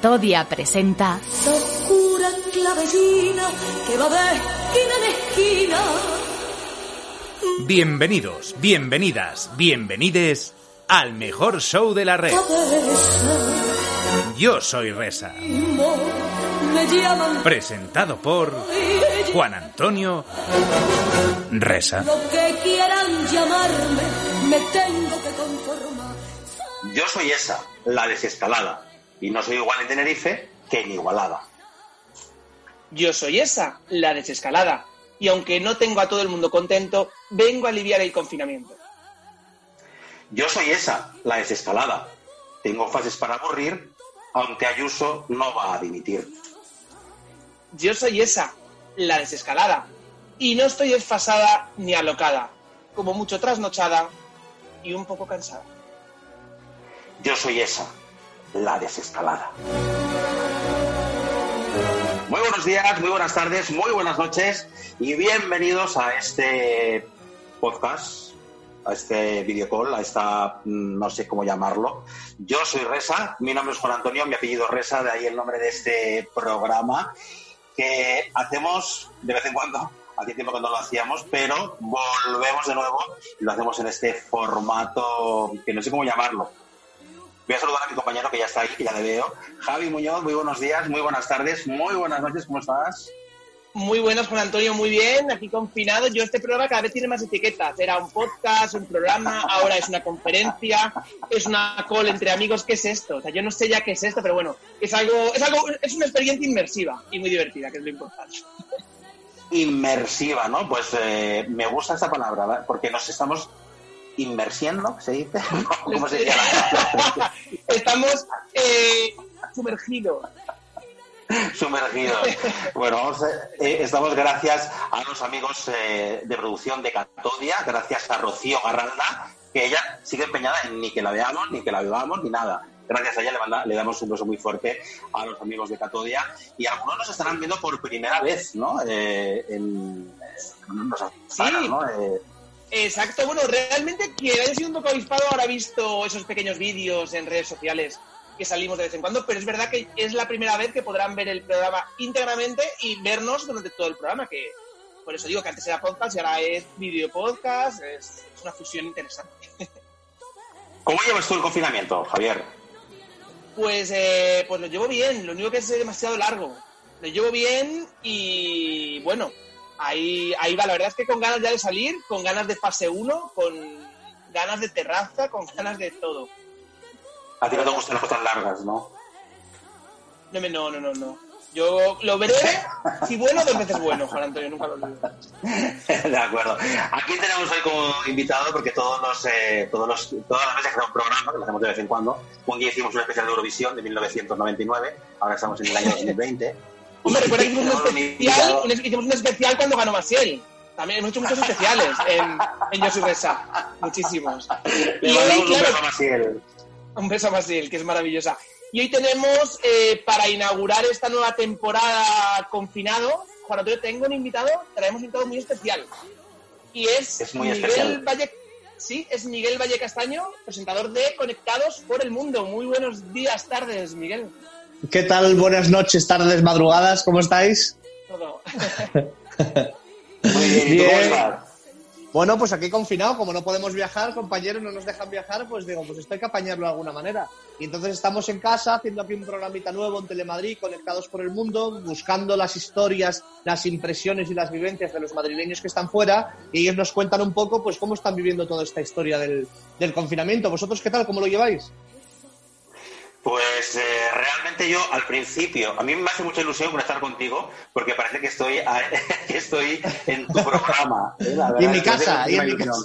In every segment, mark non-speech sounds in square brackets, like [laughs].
Catodia presenta Oscura clavellina que va de esquina en esquina. Bienvenidos, bienvenidas, bienvenides al mejor show de la red. Yo soy Resa. Presentado por Juan Antonio Resa. lo que quieran llamarme, me tengo que conformar. Yo soy esa, la desescalada. Y no soy igual en Tenerife que en Igualada. Yo soy esa, la desescalada. Y aunque no tengo a todo el mundo contento, vengo a aliviar el confinamiento. Yo soy esa, la desescalada. Tengo fases para aburrir, aunque Ayuso no va a dimitir. Yo soy esa, la desescalada. Y no estoy desfasada ni alocada, como mucho trasnochada y un poco cansada. Yo soy esa, la desescalada. Muy buenos días, muy buenas tardes, muy buenas noches y bienvenidos a este podcast, a este video call, a esta, mm, no sé cómo llamarlo. Yo soy Resa, mi nombre es Juan Antonio, mi apellido es Resa, de ahí el nombre de este programa que hacemos de vez en cuando. Hace tiempo que no lo hacíamos, pero volvemos de nuevo y lo hacemos en este formato que no sé cómo llamarlo. Voy a saludar a mi compañero que ya está ahí, que ya le veo. Javi Muñoz, muy buenos días, muy buenas tardes, muy buenas noches, ¿cómo estás? Muy buenos, Juan Antonio, muy bien. Aquí confinado. Yo este programa cada vez tiene más etiquetas. Era un podcast, un programa, ahora es una conferencia, es una call entre amigos. ¿Qué es esto? O sea, yo no sé ya qué es esto, pero bueno, es algo, es algo, es una experiencia inmersiva y muy divertida, que es lo importante. Inmersiva, ¿no? Pues eh, me gusta esta palabra, ¿verdad? porque nos estamos inmersiendo, ¿se dice? [laughs] ¿Cómo se llama? [laughs] Estamos eh, sumergidos. Sumergidos. Bueno, vamos a- eh, estamos gracias a los amigos eh, de producción de Catodia, gracias a Rocío Garralda, que ella sigue empeñada en ni que la veamos, ni que la bebamos, ni nada. Gracias a ella le, manda- le damos un beso muy fuerte a los amigos de Catodia y algunos nos estarán viendo por primera vez, ¿no? Eh, en, eh, nos Sí. ¿no? Exacto, bueno, realmente quien haya sido un poco avispado habrá visto esos pequeños vídeos en redes sociales que salimos de vez en cuando, pero es verdad que es la primera vez que podrán ver el programa íntegramente y vernos durante todo el programa, que por eso digo que antes era podcast y ahora es video podcast, es, es una fusión interesante. [laughs] ¿Cómo llevas tú el confinamiento, Javier? Pues, eh, pues lo llevo bien, lo único que es demasiado largo. Lo llevo bien y bueno, ahí, ahí va. La verdad es que con ganas ya de salir, con ganas de fase 1, con ganas de terraza, con ganas de todo. A ti no te gustan las cosas largas, ¿no? No, no, no, no, no. Yo lo veré, si bueno, dos veces bueno, Juan Antonio, nunca lo olvido. [laughs] De acuerdo. ¿A quién tenemos hoy como invitado? Porque todos los, eh, todos los, todas las veces que hacemos un programa, que lo hacemos de vez en cuando, un día hicimos un especial de Eurovisión de 1999, ahora estamos en el año 2020. Hombre, recuerda que hicimos un [laughs] un especial, un, hicimos un especial cuando ganó Masiel. También hemos hecho muchos especiales en, en Yo Soy Resa. Muchísimos. Le Y hoy, un claro, beso a Maciel. Un beso a Maciel, que es maravillosa. Y hoy tenemos, eh, para inaugurar esta nueva temporada confinado, Juan Antonio, tengo un invitado, traemos un invitado muy especial. Y es, Es muy Miguel especial. Valle... Sí, es Miguel Valle Castaño, presentador de Conectados por el Mundo. Muy buenos días, tardes, Miguel. ¿Qué tal? Buenas noches, tardes, madrugadas, ¿cómo estáis? Todo. Muy bien. Bueno, pues aquí confinado, como no podemos viajar, compañeros no nos dejan viajar, pues digo, pues esto hay que apañarlo de alguna manera. Y entonces estamos en casa haciendo aquí un programita nuevo en Telemadrid, conectados por el mundo, buscando las historias, las impresiones y las vivencias de los madrileños que están fuera y ellos nos cuentan un poco pues cómo están viviendo toda esta historia del, del confinamiento. ¿Vosotros qué tal? ¿Cómo lo lleváis? Pues eh, realmente yo al principio, a mí me hace mucha ilusión conectar contigo porque parece que estoy, a- [laughs] que estoy en tu programa. ¿eh? La Y en verdad, mi casa, y en mi ilusión.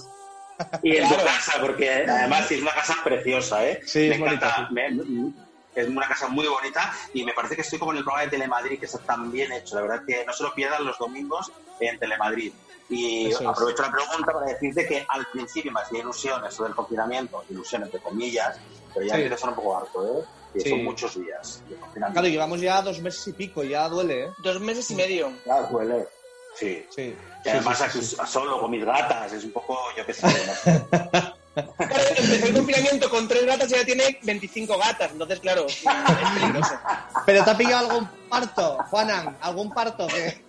Y en tu casa, porque además es una casa preciosa, ¿eh? Sí, me es bonita, encanta. me- es una casa muy bonita y me parece que estoy como en el programa de Telemadrid, que está tan bien hecho. La verdad que no se lo pierdan los domingos en Telemadrid. Y es. aprovecho la pregunta para decirte que al principio me hacía ilusión eso del confinamiento, ilusión entre comillas, pero ya Sí. empieza a ser un poco harto, ¿eh? Y Sí. son muchos días de confinamiento. Claro, llevamos ya dos meses y pico, ya duele, ¿eh? Dos meses y medio. Ya duele. Sí. Sí. Y además sí, aquí sí, sí. solo con mis gatas, es un poco, yo qué sé. Claro, empezó el confinamiento con tres gatas y ya tiene 25 gatas. Entonces, claro, es peligroso. ¿Pero te ha pillado algún parto, Juanan? ¿Algún parto? que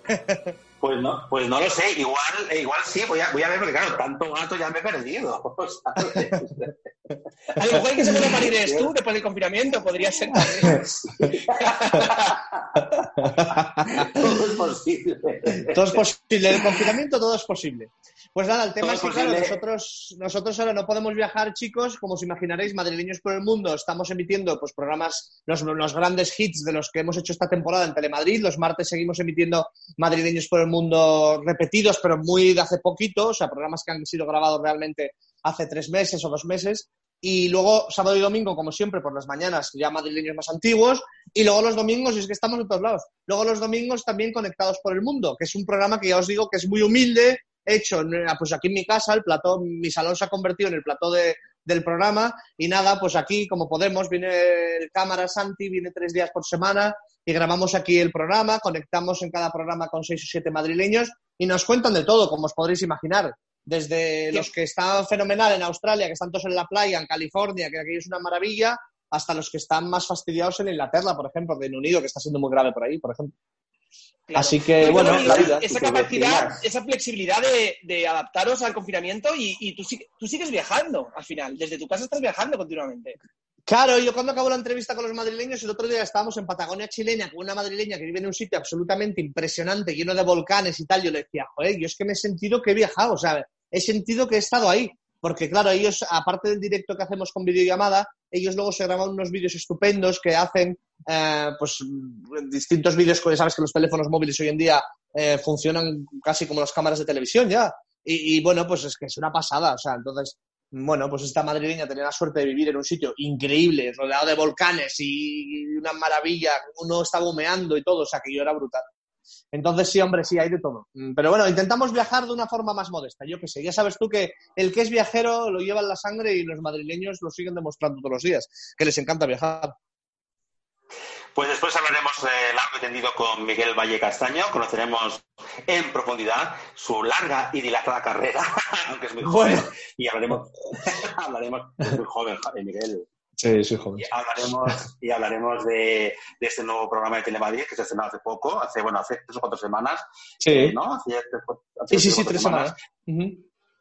Pues no, pues no lo sé, igual, eh, igual sí, voy a, voy a ver, porque claro, tanto gato ya me he perdido. [laughs] ¿sabes? A lo mejor el que se puede parir eres tú [laughs] después del confinamiento. Podría ser [laughs] también. Todo es posible. Todo es posible. El confinamiento todo es posible. Pues nada, el tema Todo es que, claro, nosotros, nosotros ahora no podemos viajar, chicos. Como os imaginaréis, madrileños por el mundo, estamos emitiendo pues programas, los, los grandes hits de los que hemos hecho esta temporada en Telemadrid. Los martes seguimos emitiendo madrileños por el mundo repetidos, pero muy de hace poquito, o sea, programas que han sido grabados realmente hace tres meses o dos meses. Y luego, sábado y domingo, como siempre, por las mañanas, ya madrileños más antiguos. Y luego los domingos, y es que estamos en todos lados. Luego los domingos también conectados por el mundo, que es un programa que ya os digo que es muy humilde, hecho en- pues aquí en mi casa, el plató, mi salón se ha convertido en el plató de, del programa. Y nada, pues aquí, como podemos, viene el cámara Santi, viene tres días por semana y grabamos aquí el programa, conectamos en cada programa con seis o siete madrileños y nos cuentan de todo, como os podréis imaginar. Desde los que están fenomenal en Australia, que están todos en la playa, en California, que aquí es una maravilla, hasta los que están más fastidiados en Inglaterra, por ejemplo, Reino Unido, que está siendo muy grave por ahí, por ejemplo. Claro. Así que, bueno, bueno, la vida. esa te capacidad, esa flexibilidad de, de adaptaros al confinamiento y, y tú, tú sigues viajando al final. Desde tu casa estás viajando continuamente. Claro, yo cuando acabo la entrevista con los madrileños, el otro día estábamos en Patagonia chilena con una madrileña que vive en un sitio absolutamente impresionante, lleno de volcanes y tal. Yo le decía, joder, yo es que me he sentido que he viajado, o sea, he sentido que he estado ahí. Porque, claro, ellos, aparte del directo que hacemos con videollamada, ellos luego se graban unos vídeos estupendos que hacen, eh, pues, distintos vídeos, sabes que los teléfonos móviles hoy en día eh, funcionan casi como las cámaras de televisión ya. Y, y, bueno, pues es que es una pasada, o sea, entonces bueno, pues esta madrileña tenía la suerte de vivir en un sitio increíble, rodeado de volcanes y una maravilla, uno estaba humeando y todo, o sea que yo era brutal. Entonces sí, hombre, sí, hay de todo. Mm, Pero bueno, intentamos viajar de una forma más modesta. Yo qué sé, ya sabes tú que el que es viajero lo lleva en la sangre y los madrileños lo siguen demostrando todos los días, que les encanta viajar. Pues después hablaremos eh, largo y tendido con Miguel Valle Castaño, conoceremos en profundidad su larga y dilatada carrera, [laughs] aunque es muy joven, Bueno. y hablaremos, [laughs] hablaremos, es muy joven, Miguel, Sí, sí, joven. y hablaremos, y hablaremos de, de este nuevo programa de Telemadrid que se estrenó hace poco, hace, bueno, hace tres o cuatro semanas, ¿no? Hace- hace Sí, sí, sí, tres semanas.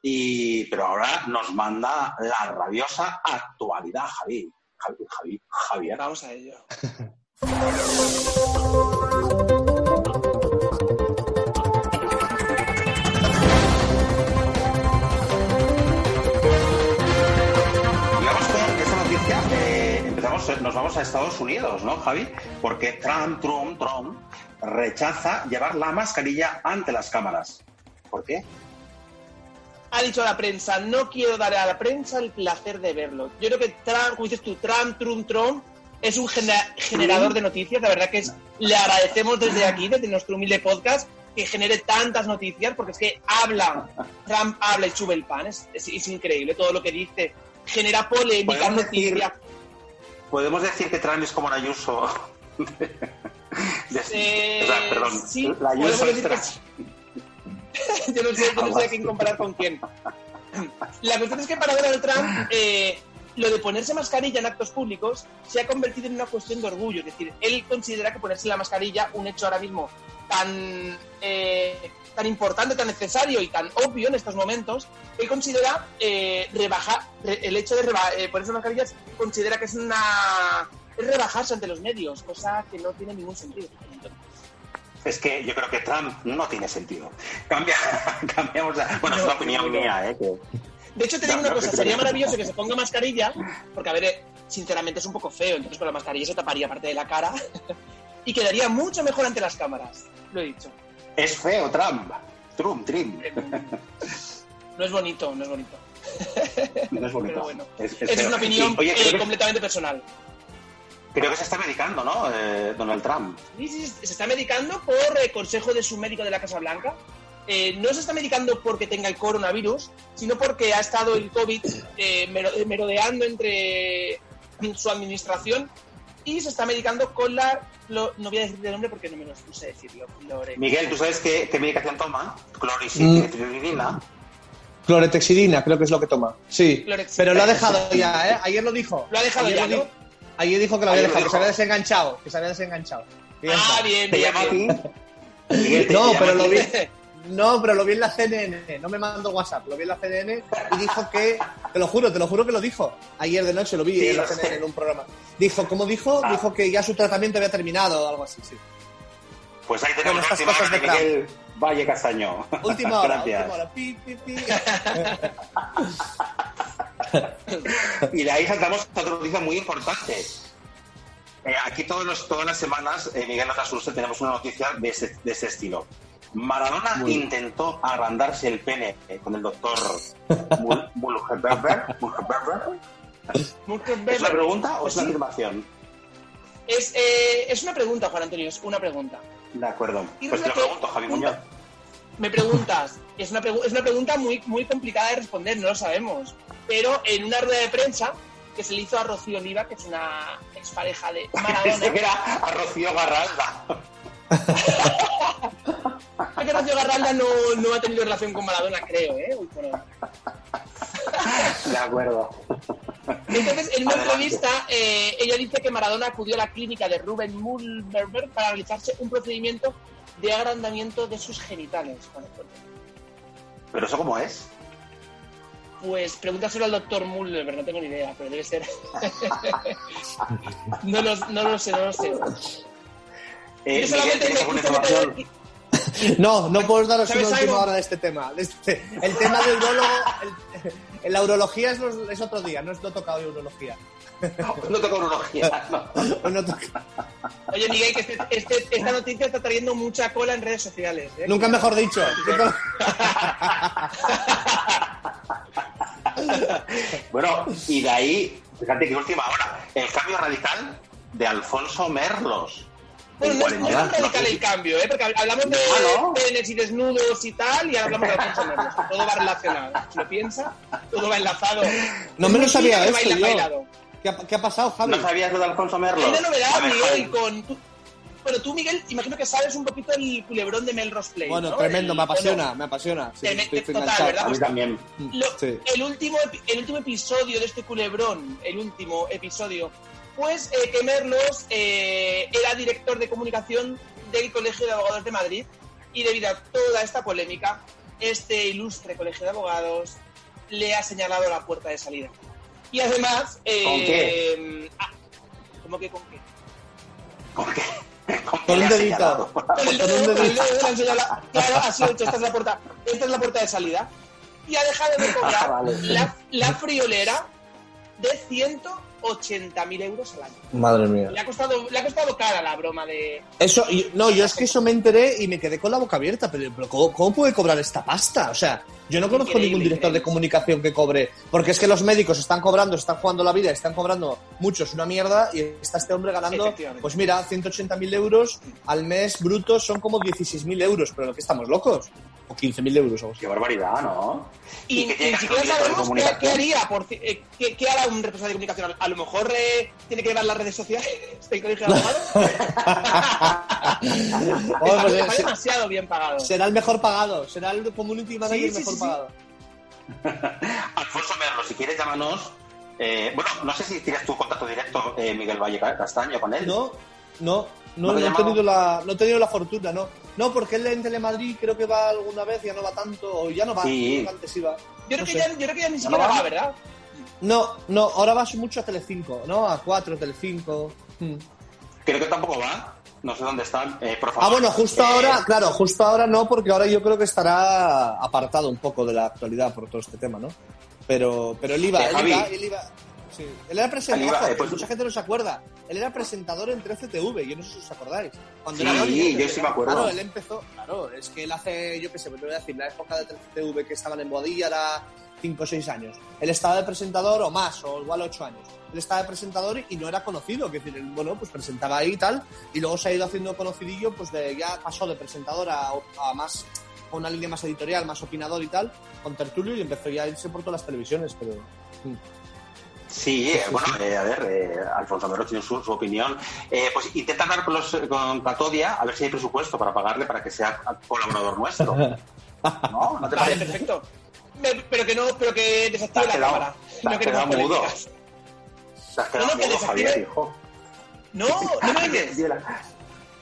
Y, pero ahora nos manda la rabiosa actualidad, Javi. Javi, Javi, Javier. Vamos a ello. Y vamos con esta noticia. empezamos, nos vamos a Estados Unidos, ¿no, Javi? Porque Trump, Trump, Trump rechaza llevar la mascarilla ante las cámaras. ¿Por qué? Ha dicho a la prensa, no quiero dar a la prensa el placer de verlo. Yo creo que Trump, como dices tú, Trump, Trump, Trump, es un genera- generador de noticias. La verdad que es, le agradecemos desde aquí, desde nuestro humilde podcast, que genere tantas noticias, porque es que habla, Trump habla y sube el pan. Es, es- es increíble todo lo que dice. Genera polémica, Podemos decir- noticias. Podemos decir que Trump es como la Ayuso. De- Eh, [laughs] o sea, perdón, sí, la Ayuso sí. [laughs] yo no sé, yo no sé a quién comparar con quién. La cuestión es que para Donald Trump eh, lo de ponerse mascarilla en actos públicos se ha convertido en una cuestión de orgullo. Es decir, él considera que ponerse la mascarilla, un hecho ahora mismo tan, eh, tan importante, tan necesario y tan obvio en estos momentos, él considera eh, rebajar, re- el hecho de reba- ponerse mascarillas, considera que es una es rebajarse ante los medios, cosa que no tiene ningún sentido. Es que yo creo que Trump no tiene sentido. Cambia, [laughs] cambiamos la... Bueno, es una opinión no. mía, ¿eh? que- De hecho, te digo No, una cosa, sería maravilloso que se ponga mascarilla, porque, a ver, sinceramente es un poco feo, entonces con la mascarilla se taparía parte de la cara [laughs] y quedaría mucho mejor ante las cámaras, lo he dicho. Es feo, Trump. Trump, Trump. Eh, No es bonito, no es bonito. No es bonito. Pero bueno, Es- una opinión oye, eh, completamente personal. Creo que se está medicando, ¿no? Eh, Donald Trump. Sí, sí, se está medicando por eh, consejo de su médico de la Casa Blanca. Eh, no se está medicando porque tenga el coronavirus, sino porque ha estado el COVID eh, mero- merodeando entre su administración y se está medicando con la... lo- no voy a decir el nombre porque no me lo puse decirlo. Lore- Miguel, ¿tú sabes qué, qué medicación toma? Mm. Cloricitinina. Cloretexidina, creo que es lo que toma. Sí. Clorexidina. Pero lo ha dejado ya, ¿eh? Ayer lo dijo. Lo ha dejado Ayer ya, ¿no? Ayer dijo que lo había dejado, que se había desenganchado. Que se había desenganchado. Ah, bien, ¿Te bien, bien. No, pero lo vi. No, pero lo vi en la CNN, no me mandó WhatsApp, lo vi en la CNN y dijo que, te lo juro, te lo juro que lo dijo. Ayer de noche lo vi Sí, en la sé. CNN en un programa. Dijo, ¿cómo dijo? Ah. Dijo que ya su tratamiento había terminado o algo así, sí. Pues ahí tenemos Bueno, estas cosas de. Miguel Valle Castaño. Última hora, [laughs] Gracias. última hora. Pi, pi, pi. [laughs] [laughs] Y de ahí saltamos a otra noticia muy importante. Eh, aquí todos los- todas las semanas, eh, Miguel no te tenemos una noticia de ese, de ese estilo. Maradona Muy intentó agrandarse el pene eh, con el doctor [laughs] Mul- Mulherberger. ¿Es una pregunta o es una afirmación? Es, eh, es una pregunta, Juan Antonio, es una pregunta. De acuerdo. Pues te lo pregunto, Javi Muñoz. Me preguntas, es una, es una pregunta muy, muy complicada de responder, no lo sabemos. Pero en una rueda de prensa que se le hizo a Rocío Oliva, que es una expareja de [laughs] que Maradona, era a Rocío Garralda. [laughs] que Rocío Garralda no, no ha tenido relación con Maradona, creo, ¿eh? Uy, bueno. [laughs] De acuerdo. Entonces, en una Adelante. entrevista, eh, ella dice que Maradona acudió a la clínica de Ruben Mulberberg para realizarse un procedimiento de agrandamiento de sus genitales. Juan Antonio. ¿Pero eso cómo es? Pues pregúntaselo al doctor Mulberberg, no tengo ni idea, pero debe ser. [laughs] no, lo, no lo sé, no lo sé. Eh, Yo Miguel, solamente aquí- No, no puedo daros ¿Sabes una última algo? hora de este tema. de este- el tema de urologo, el- en la urología es, los- es otro día, no, es, he tocado hoy urología. [laughs] No toco urología. no. [laughs] No toca. Oye, Miguel, que este- este- esta noticia está trayendo mucha cola en redes sociales. ¿eh? Nunca mejor dicho. [laughs] Bueno, y de ahí, fíjate que última hora, el cambio radical de Alfonso Merlos. Bueno, En no, es- no radical el cambio, ¿eh? Porque hablamos de ¿no? penes y desnudos y tal, y ahora hablamos de Alfonso Merlos. Todo va relacionado. Si lo piensa, todo va enlazado. No me lo sabía esto baila, yo. bailado. ¿Qué ha, qué ha pasado, Javi? ¿No sabías lo de Alfonso Merlos? Hay una novedad, Miguel, con... tú- bueno, tú, Miguel, imagino que sabes un poquito el culebrón de Melrose Place, Bueno, ¿no? tremendo, El- me apasiona, bueno, me apasiona. Sí, estoy, estoy total, enganchado. ¿verdad? A mí también. Lo- Sí. el, último, el último episodio de este culebrón, el último episodio, pues eh, que Merlos eh, era director de comunicación del Colegio de Abogados de Madrid y debido a toda esta polémica, este ilustre Colegio de Abogados le ha señalado la puerta de salida. Y además... eh, ¿Con qué? ah, ¿Cómo que con qué? ¿Con qué? ¿Con qué Con le un dedito. Con el dedo, con el dedo le han señalado- Claro, así hecho, esta es la puerta, esta es la puerta de salida. Y ha dejado de cobrar [laughs] Ah, vale. la, la friolera de 180.000 euros al año. Madre mía. Le ha, costado, le ha costado cara la broma de... Eso, y- no, yo es que eso me enteré y me quedé con la boca abierta, pero, pero ¿cómo, cómo puede cobrar esta pasta? O sea, yo no conozco Increíble, ningún director de comunicación que cobre, porque es que los médicos están cobrando, están jugando la vida, están cobrando muchos una mierda y está este hombre ganando, pues mira, 180.000 euros al mes brutos son como 16.000 euros, pero lo que estamos locos, o 15.000 euros o. Qué barbaridad, ¿no? Y, que y ni siquiera sabemos qué, haría, por, eh, qué, qué hará un responsable de comunicación. A lo mejor eh, tiene que llevar las redes sociales del [laughs] colegio de abogados. Bueno, [laughs] está, está demasiado bien pagado. será el mejor pagado, será el community manager sí, mejor sí, sí. pagado. [laughs] Alfonso Merlos, si quieres llámanos. eh, bueno, no sé si tienes tu contacto directo, eh, Miguel Valle Castaño, con él. No, no, ¿No no, he tenido la, no he tenido la fortuna, no. No, porque él en Telemadrid creo que va alguna vez, ya no va tanto, o ya no va, Sí. antes iba. Yo creo, no que ya, yo creo que ya ni no siquiera va? va, ¿verdad? No, no, ahora vas mucho a Telecinco, ¿no? A 4, Telecinco. Hmm. Creo que tampoco va. No sé dónde están. Eh, por favor. Ah, bueno, justo Eh, ahora, claro, justo ahora no, porque ahora yo creo que estará apartado un poco de la actualidad por todo este tema, ¿no? Pero, pero él iba, Eh, él iba, él iba. Sí. Él era presentador, eh, pues- mucha gente no se acuerda. Él era presentador en 13TV, yo no sé si os acordáis. Cuando Sí, era Oli, yo sí me acuerdo. Claro, él empezó, claro, es que él hace, yo qué sé, pues te voy a decir, la época de 13TV que estaban en Boadilla, era 5 o 6 años. Él estaba de presentador o más, o igual 8 años. Él estaba de presentador y no era conocido, que decir, bueno, pues presentaba ahí y tal, y luego se ha ido haciendo conocidillo, pues de, ya pasó de presentador a, a más, a una línea más editorial, más opinador y tal, con Tertulio y empezó ya a irse por todas las televisiones, pero... Sí, eh, bueno, eh, a ver, eh, Alfonso Amero tiene su, su opinión. Eh, pues intenta hablar con, los, con Catodia a ver si hay presupuesto para pagarle para que sea colaborador nuestro. [laughs] ¿No? ¿No te Vale, parece? perfecto. Me- Pero que no, pero que desactive la quedado, cámara. te No has queremos quedado mudo. Te has quedado No, no, que mudo, desactive- Javier, hijo. No, no me [laughs] oyes. Desactive la-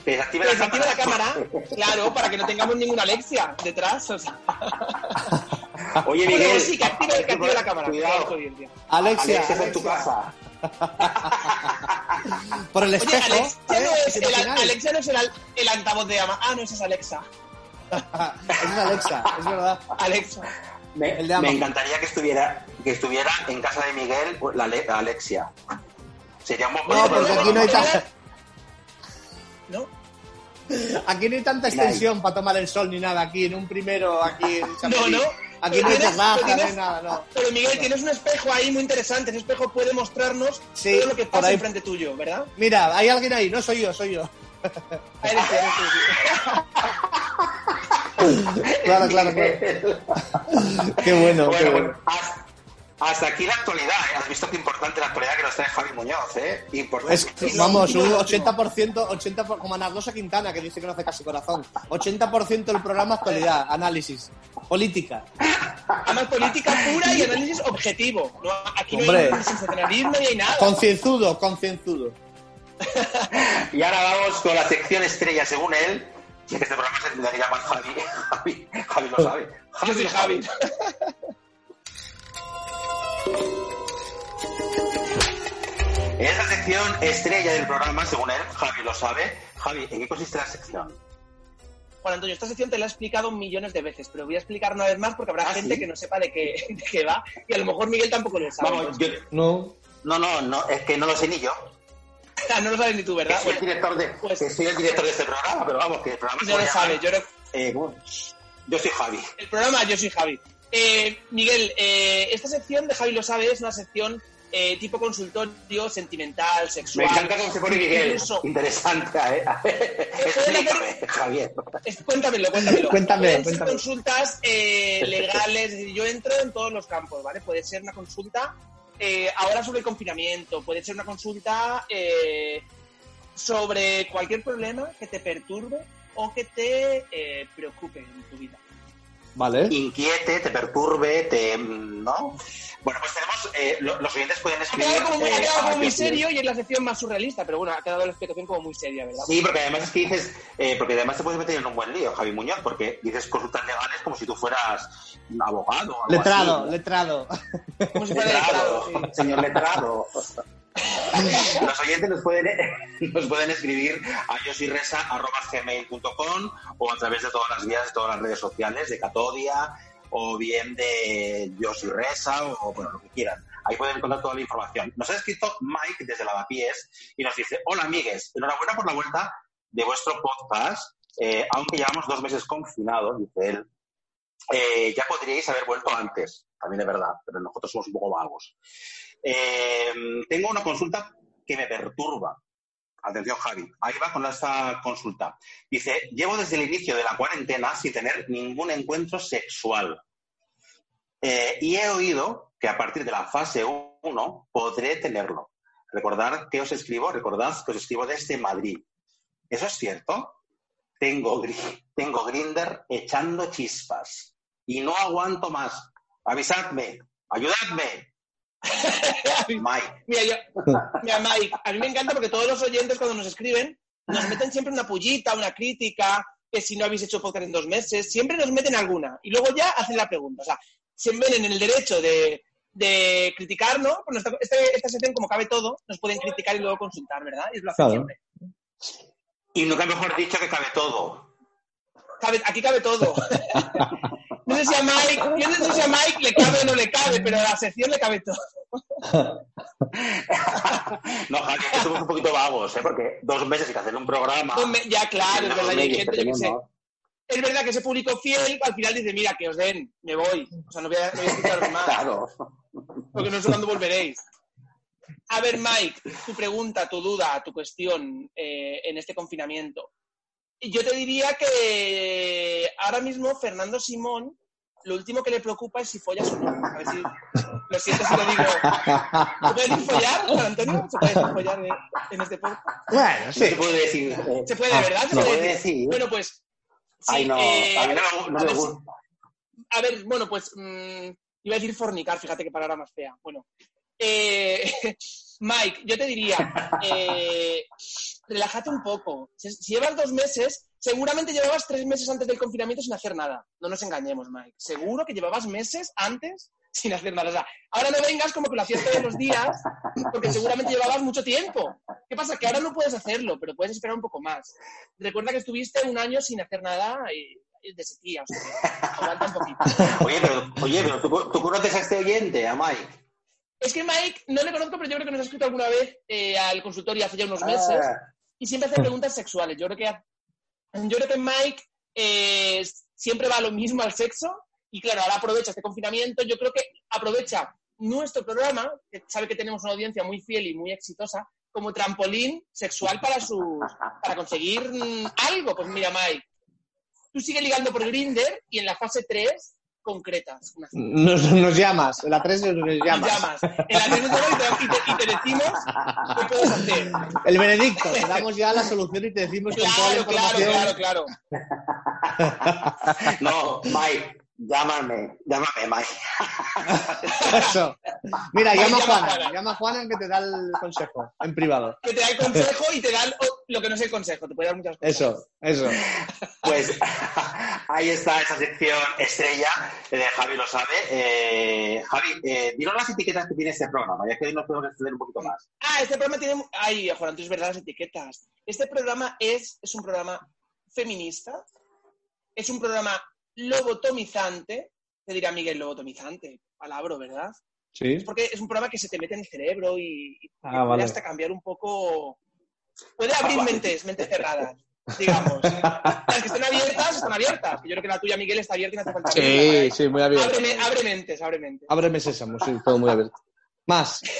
Que desactive Que la desactive la cámara. cámara, claro, para que no [laughs] tengamos ninguna Alexia detrás. O sea. Oye, Miguel. sí, que active la cámara. Cuidado. Alexia, Alexia está en tu casa. [laughs] por el Oye, espejo. Alexia no ¿eh? es ¿Te el? Alexia no es el, al- el altavoz de ama. Ah, no, esa es Alexa. Esa [laughs] es Alexa, es verdad. Alexa. Me, El de Amazon. me encantaría que estuviera, que estuviera en casa de Miguel la, la Alexia. Sería un buen No, porque de aquí no hay programa. ta- ¿No? Aquí no hay tanta extensión para tomar el sol ni nada. Aquí en un primero, aquí en [laughs] No, no. Aquí no hay no hay nada, no. Pero Miguel, tienes un espejo ahí muy interesante. Ese espejo puede mostrarnos Sí, todo lo que pasa ahí. enfrente tuyo, ¿verdad? Mira, hay alguien ahí, no soy yo, soy yo. Eres tú, eres tú. Claro, claro, claro. [laughs] Qué bueno, qué Bueno, bueno. Hasta, aquí la actualidad. ¿eh? Has visto qué importante la actualidad que nos trae Javi Muñoz, ¿eh? Importante. Es que, vamos, un 80%, 80 por- como Nardosa Quintana, que dice que no hace casi corazón. 80% del programa actualidad, análisis, política. Además, política pura y análisis objetivo. No, aquí no hay sensacionalismo ni hay nada. Concienzudo, concienzudo. [laughs] Y ahora vamos con la sección estrella, según él. Este programa se tendría que llamar Javi. [laughs] Javi, Javi lo sabe. Yo soy lo Javi. Sabe. Es la sección estrella del programa, según él. Javi lo sabe. Javi, ¿en qué consiste la sección? Juan Antonio, esta sección te la he explicado millones de veces, pero voy a explicar una vez más porque habrá ¿Ah, gente sí? que no sepa de qué, [laughs] de qué va y a lo mejor Miguel tampoco lo sabe. Vamos, yo, No. no, no, no, es que no lo sé ni yo. Ah, no lo sabes ni tú, Que ¿verdad? soy el Bueno, director de, pues- que soy el director de este programa, pero vamos, que el programa no lo sabes. Yo eh, bueno, yo soy Javi. el programa Yo soy Javi. Eh, Miguel, eh, esta sección de Javi lo sabe es una sección eh, tipo consultorio, sentimental, Me sexual. encanta cómo se pone Miguel. Incluso- Interesante, ¿eh? [laughs] Explícame, Javier. Es- cuéntamelo, cuéntamelo. Cuéntame, Pueden ser cuéntame. consultas eh, [laughs] legales, es decir, yo entro en todos los campos, ¿vale? Puede ser una consulta eh, ahora sobre el confinamiento, puede ser una consulta eh, sobre cualquier problema que te perturbe o que te eh, preocupe en tu vida. Vale. Inquiete, te perturbe, te. ¿No? Bueno, pues tenemos. eh, lo- los oyentes pueden Ha escribir. quedado como muy, ha eh, quedado como muy mío. serio y es la sección más surrealista, pero bueno, ha quedado la explicación como muy seria, ¿verdad? Sí, porque además es que dices, eh, porque además te puedes meter en un buen lío, Javi Muñoz, porque dices consultas legales como si tú fueras un abogado. o algo Letrado, así, ¿no? letrado. Como si fuera Letrado, letrado, sí. señor letrado. Los oyentes nos pueden, [laughs] nos pueden escribir a yosirresa.gmail.com o a través de todas las vías, de todas las redes sociales, de Catodia o bien de Yosirresa o bueno, lo que quieran. Ahí pueden encontrar toda la información. Nos ha escrito Mike desde Lavapiés y nos dice, hola amigues, enhorabuena por la vuelta de vuestro podcast, eh, aunque llevamos dos meses confinados, dice él. Eh, ya podríais haber vuelto antes, también es verdad, pero nosotros somos un poco vagos. Eh, tengo una consulta que me perturba. Atención, Javi. Ahí va con esta consulta. Dice, llevo desde el inicio de la cuarentena sin tener ningún encuentro sexual. Eh, y he oído que a partir de la fase 1 podré tenerlo. Recordad que os escribo, recordad que os escribo desde Madrid. ¿Eso es cierto? Tengo, tengo Grinder echando chispas y no aguanto más. Avisadme, ayudadme. [laughs] Mike. Mira, yo, mira, Mike, a mí me encanta porque todos los oyentes cuando nos escriben nos meten siempre una pullita, una crítica, que si no habéis hecho podcast en dos meses, siempre nos meten alguna y luego ya hacen la pregunta. O sea, se ven en el derecho de, de criticarnos, pues nuestra- este- esta sección como cabe todo, nos pueden criticar y luego consultar, ¿verdad? Y es lo hacen Claro. siempre. Y nunca mejor dicho que cabe todo. Cabe- aquí cabe todo. [laughs] no sé si a Mike, yo no sé si a Mike le cabe o no le cabe, pero a la sección le cabe todo. no, Javi, es que somos un poquito vagos, ¿eh? Porque dos meses sin hacer un programa. Ya, claro, es verdad, hay gente, yo qué sé, es verdad que ese público fiel al final dice, mira, que os den, me voy. O sea, no voy a, no escucharos más, Claro. porque no sé cuándo volveréis. A ver, Mike, tu pregunta, tu duda, tu cuestión eh, en este confinamiento. Yo te diría que ahora mismo Fernando Simón, lo último que le preocupa es si follas o no. A ver si, lo siento si lo digo. ¿Se puede decir follar, Juan Antonio? ¿Se puede decir follar en, en este podcast? Bueno, No sí. se puede decir. eh, ¿Se puede, ah, verdad? ¿Se no puede puede decir? decir. Bueno, pues... sí, Ay, no, eh, a mí no, me- no a me ver si- gusta. a ver, bueno, pues mm, iba a decir fornicar, fíjate qué palabra más fea. Bueno, eh, [laughs] Mike, yo te diría, eh, relájate un poco. Si, si llevas dos meses, seguramente llevabas tres meses antes del confinamiento sin hacer nada. No nos engañemos, Mike. Seguro que llevabas meses antes sin hacer nada. O sea, ahora no vengas como que lo hacías todos los días, porque seguramente llevabas mucho tiempo. ¿Qué pasa? Que ahora no puedes hacerlo, pero puedes esperar un poco más. Recuerda que estuviste un año sin hacer nada y, de sequía, o sea, aguanta un poquito. [laughs] Oye, pero, oye, pero ¿tú, tú conoces a este oyente, a Mike. Es que Mike, no le conozco, pero yo creo que nos ha escrito alguna vez eh, al consultorio hace ya unos meses Ah, y siempre hace preguntas sexuales. Yo creo que, yo creo que Mike eh, siempre va a lo mismo al sexo y claro, ahora aprovecha este confinamiento. Yo creo que aprovecha nuestro programa, que sabe que tenemos una audiencia muy fiel y muy exitosa, como trampolín sexual para, sus, para conseguir mm, algo. Pues mira, Mike, tú sigue ligando por Grinder y en la fase 3 concretas. Nos, nos llamas. En la 3 nos Nos llamas. llamas. En la misma y te, y te- y te decimos qué puedes hacer. El veredicto. Te damos ya la solución y te decimos con toda la Claro, claro, información. claro, claro. [laughs] No, Mike, llámame, llámame, Mike. [laughs] Eso. Mira, llama a Juana. Llama a Juana que te da el consejo en privado. Que te da el consejo y te dan oh, lo que no es el consejo. Te puede dar muchas cosas. Eso, eso. Pues [laughs] ahí está esa sección estrella de Javi lo sabe. Eh, Javi, eh, dinos las etiquetas que tiene este programa, ya que hoy nos podemos extender un poquito más. Ah, este programa tiene... Ay, Juan Antonio, es verdad las etiquetas. Este programa es, es un programa feminista. Es un programa lobotomizante. Te dirá Miguel lobotomizante. Palabra, ¿verdad? Sí. Es porque es un programa que se te mete en el cerebro y, y Ah, puede vale. hasta cambiar un poco. Puede abrir vale. mentes, mentes cerradas, digamos. Las que estén abiertas, están abiertas. Yo creo que la tuya, Miguel, está abierta y no hace falta Sí, abrirla. sí, muy abierto. Abre, me- abre mentes, abre mentes. Ábreme sésamo, sí, todo muy abierto. Más. [laughs]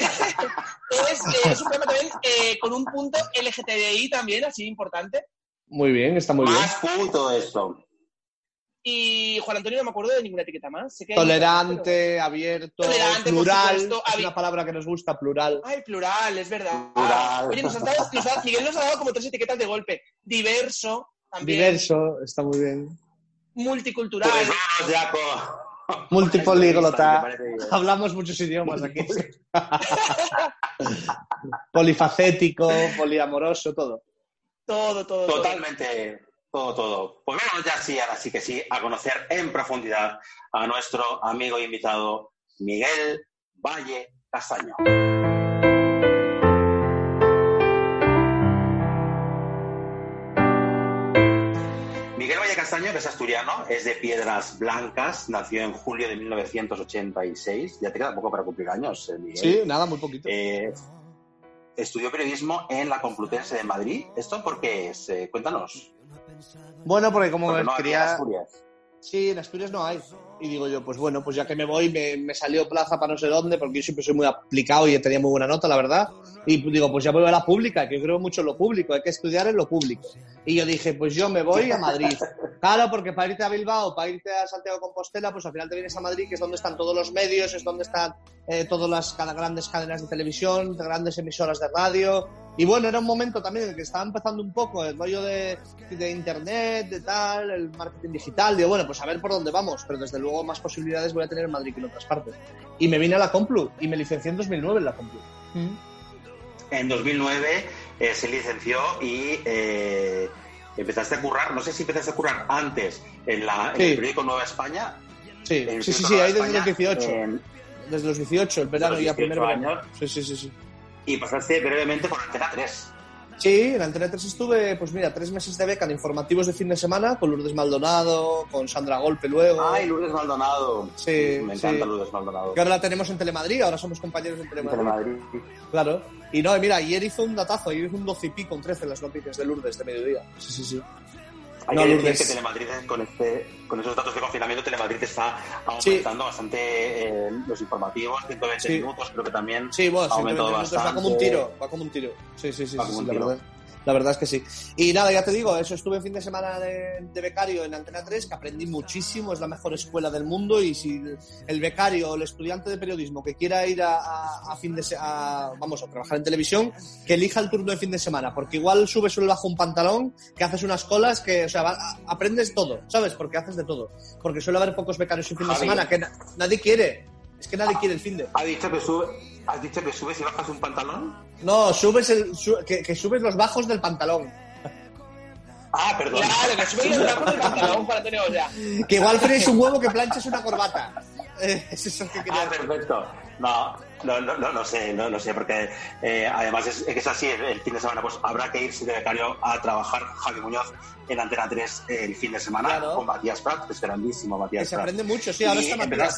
Es, eh, es un programa también eh, con un punto LGTBI también, así importante. Muy bien, está muy bien. Más punto esto. Y Juan Antonio no me acuerdo de ninguna etiqueta más. Sé que hay Tolerante, abierto, Tolerante, plural. supuesto, Es una palabra que nos gusta, plural. Ay, plural, es verdad. Plural. Oye, nos has dado- nos ha- Miguel nos ha dado como tres etiquetas de golpe. Diverso, también. Diverso, está muy bien. Multicultural. Pues parece bien. Hablamos muchos idiomas aquí. Polifacético, poliamoroso, todo. Todo, todo. todo. Totalmente, todo, todo. Pues vamos ya sí, ahora sí que sí, a conocer en profundidad a nuestro amigo e invitado Miguel Valle Castaño. Miguel Valle Castaño, que es asturiano, es de Piedras Blancas, nació en julio de 1986. Ya te queda poco para cumplir años, eh, Miguel. Sí, nada, muy poquito. Eh, estudió periodismo en la Complutense de Madrid. ¿Esto por qué es? Eh, cuéntanos. Bueno, porque como Porque no había en quería... Asturias. Sí, en Asturias no hay. Y digo yo, pues bueno, pues ya que me voy, me, me salió plaza para no sé dónde, porque yo siempre soy muy aplicado y tenía muy buena nota, la verdad. Y digo, pues ya voy a la pública, que yo creo mucho en lo público, hay que estudiar en lo público. Y yo dije, pues yo me voy a Madrid. Claro, porque para irte a Bilbao, para irte a Santiago Compostela, pues al final te vienes a Madrid, que es donde están todos los medios, es donde están eh, todas las grandes cadenas de televisión, de grandes emisoras de radio. Y bueno, era un momento también en el que estaba empezando un poco el rollo de, de internet, de tal, el marketing digital. Digo, bueno, pues a ver por dónde vamos, pero desde luego más posibilidades voy a tener en Madrid que en otras partes. Y me vine a la Complu y me licencié en 2009 en la Complu. En 2009 eh, se licenció y eh, empezaste a currar, no sé si empezaste a currar antes en, la, en Sí. el periódico Nueva España. Sí, en sí, sí, sí, ahí desde los España, 18. en- Desde los 18, el verano 18 primero. verano. años. Sí, sí, sí, sí. y pasaste brevemente por Antena 3. Sí, en Antena 3 estuve, pues mira, tres meses de beca en informativos de fin de semana con Lourdes Maldonado, con Sandra Golpe luego. Ay, Lourdes Maldonado. Sí, Me encanta sí. Lourdes Maldonado. Que ahora la tenemos en Telemadrid, ahora somos compañeros en Telemadrid. Telemadrid. Claro. Y no, mira, ayer hizo un datazo, ayer hizo un 12 y pico, un 13 en las noticias de Lourdes de mediodía. Sí, sí, sí. Hay No, que Lourdes. decir que Telemadrid, con, este, con esos datos de confinamiento, Telemadrid está aumentando bastante eh, los informativos, 120 Sí. minutos, creo que también Sí, bueno, ha aumentado 120 minutos va bastante. como un tiro, va como un tiro. Sí, sí, sí, sí, la verdad. La verdad es que sí. Y nada, ya te digo, eso estuve fin de semana de, de becario en Antena 3, que aprendí muchísimo, es la mejor escuela del mundo y si el becario o el estudiante de periodismo que quiera ir a, a- a fin de a, vamos a trabajar en televisión, que elija el turno de fin de semana, porque igual subes solo bajo un pantalón, que haces unas colas, que, o sea, va- a- aprendes todo, ¿sabes? Porque haces de todo. Porque suele haber pocos becarios en fin de Javi. semana, que na- nadie quiere. Es que nadie quiere el fin de. ¿Has dicho que, sube, ¿Has dicho que subes y bajas un pantalón? No, subes el, su- que, que subes los bajos del pantalón. Ah, perdón. Claro, que sube los brazos del pantalón para Antonio ya. Que igual frees un huevo que planches una corbata. Eh, es eso que quería Ah, decir. perfecto. No, no, no, no, no sé, no, no sé, porque eh, además es, es que es así, el, el fin de semana pues habrá que irse de becario a trabajar Javi Muñoz en Antena 3 el fin de semana Claro. con Matías Prat, que es grandísimo Que Matías se Prat. aprende mucho, sí, ahora Y está Matías.